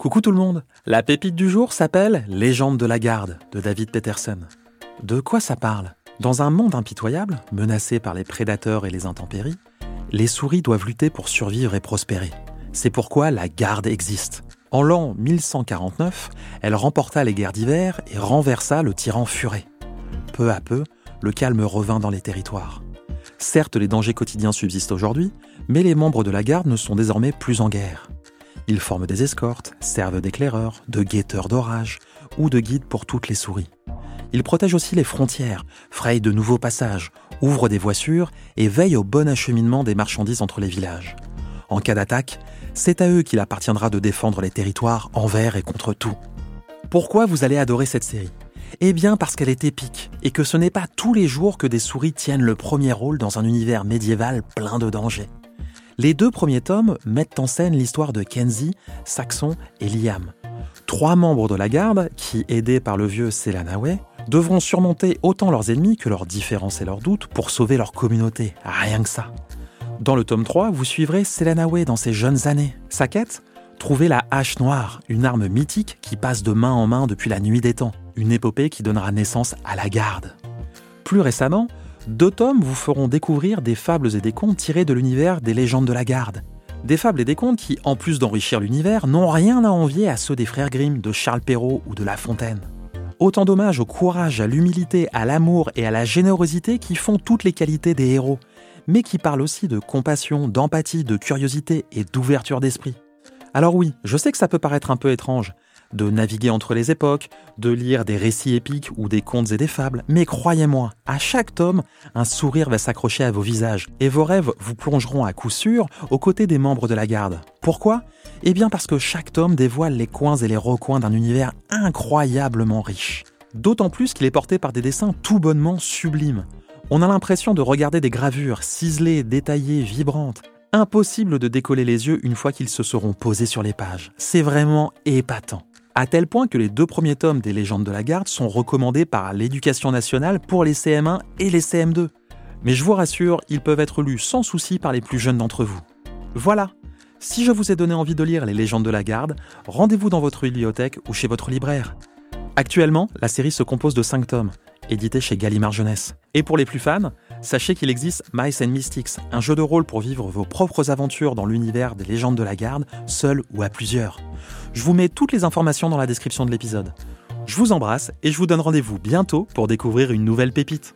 Coucou tout le monde La pépite du jour s'appelle Légende de la garde de David Peterson. De quoi ça parle? Dans un monde impitoyable, menacé par les prédateurs et les intempéries, les souris doivent lutter pour survivre et prospérer. C'est pourquoi la garde existe. En l'an 1149, elle remporta les guerres d'hiver et renversa le tyran Furé. Peu à peu, le calme revint dans les territoires. Certes, les dangers quotidiens subsistent aujourd'hui, mais les membres de la garde ne sont désormais plus en guerre. Ils forment des escortes, servent d'éclaireurs, de guetteurs d'orage ou de guides pour toutes les souris. Ils protègent aussi les frontières, frayent de nouveaux passages, ouvrent des voies sûres et veillent au bon acheminement des marchandises entre les villages. En cas d'attaque, c'est à eux qu'il appartiendra de défendre les territoires envers et contre tout. Pourquoi vous allez adorer cette série? Eh bien parce qu'elle est épique et que ce n'est pas tous les jours que des souris tiennent le premier rôle dans un univers médiéval plein de dangers. Les deux premiers tomes mettent en scène l'histoire de Kenzie, Saxon et Liam. Trois membres de la garde qui, aidés par le vieux Selanaway, devront surmonter autant leurs ennemis que leurs différences et leurs doutes pour sauver leur communauté. Rien que ça. Dans le tome 3, vous suivrez Selanaway dans ses jeunes années. Sa quête? Trouver la hache noire, une arme mythique qui passe de main en main depuis la nuit des temps. Une épopée qui donnera naissance à la garde. Plus récemment, deux tomes vous feront découvrir des fables et des contes tirés de l'univers des légendes de la garde. Des fables et des contes qui, en plus d'enrichir l'univers, n'ont rien à envier à ceux des frères Grimm, de Charles Perrault ou de La Fontaine. Autant d'hommages au courage, à l'humilité, à l'amour et à la générosité qui font toutes les qualités des héros, mais qui parlent aussi de compassion, d'empathie, de curiosité et d'ouverture d'esprit. Alors oui, je sais que ça peut paraître un peu étrange, de naviguer entre les époques, de lire des récits épiques ou des contes et des fables, mais croyez-moi, à chaque tome, un sourire va s'accrocher à vos visages et vos rêves vous plongeront à coup sûr aux côtés des membres de la garde. Pourquoi? Eh bien parce que chaque tome dévoile les coins et les recoins d'un univers incroyablement riche. D'autant plus qu'il est porté par des dessins tout bonnement sublimes. On a l'impression de regarder des gravures ciselées, détaillées, vibrantes. Impossible de décoller les yeux une fois qu'ils se seront posés sur les pages. C'est vraiment épatant à tel point que les deux premiers tomes des légendes de la garde sont recommandés par l'éducation nationale pour les CM1 et les CM2. Mais je vous rassure, ils peuvent être lus sans souci par les plus jeunes d'entre vous. Voilà, si je vous ai donné envie de lire les légendes de la garde, rendez-vous dans votre bibliothèque ou chez votre libraire. Actuellement, la série se compose de 5 tomes, édités chez Gallimard Jeunesse. Et pour les plus fans, sachez qu'il existe Mice Mystics, un jeu de rôle pour vivre vos propres aventures dans l'univers des légendes de la garde, seul ou à plusieurs. Je vous mets toutes les informations dans la description de l'épisode. Je vous embrasse et je vous donne rendez-vous bientôt pour découvrir une nouvelle pépite.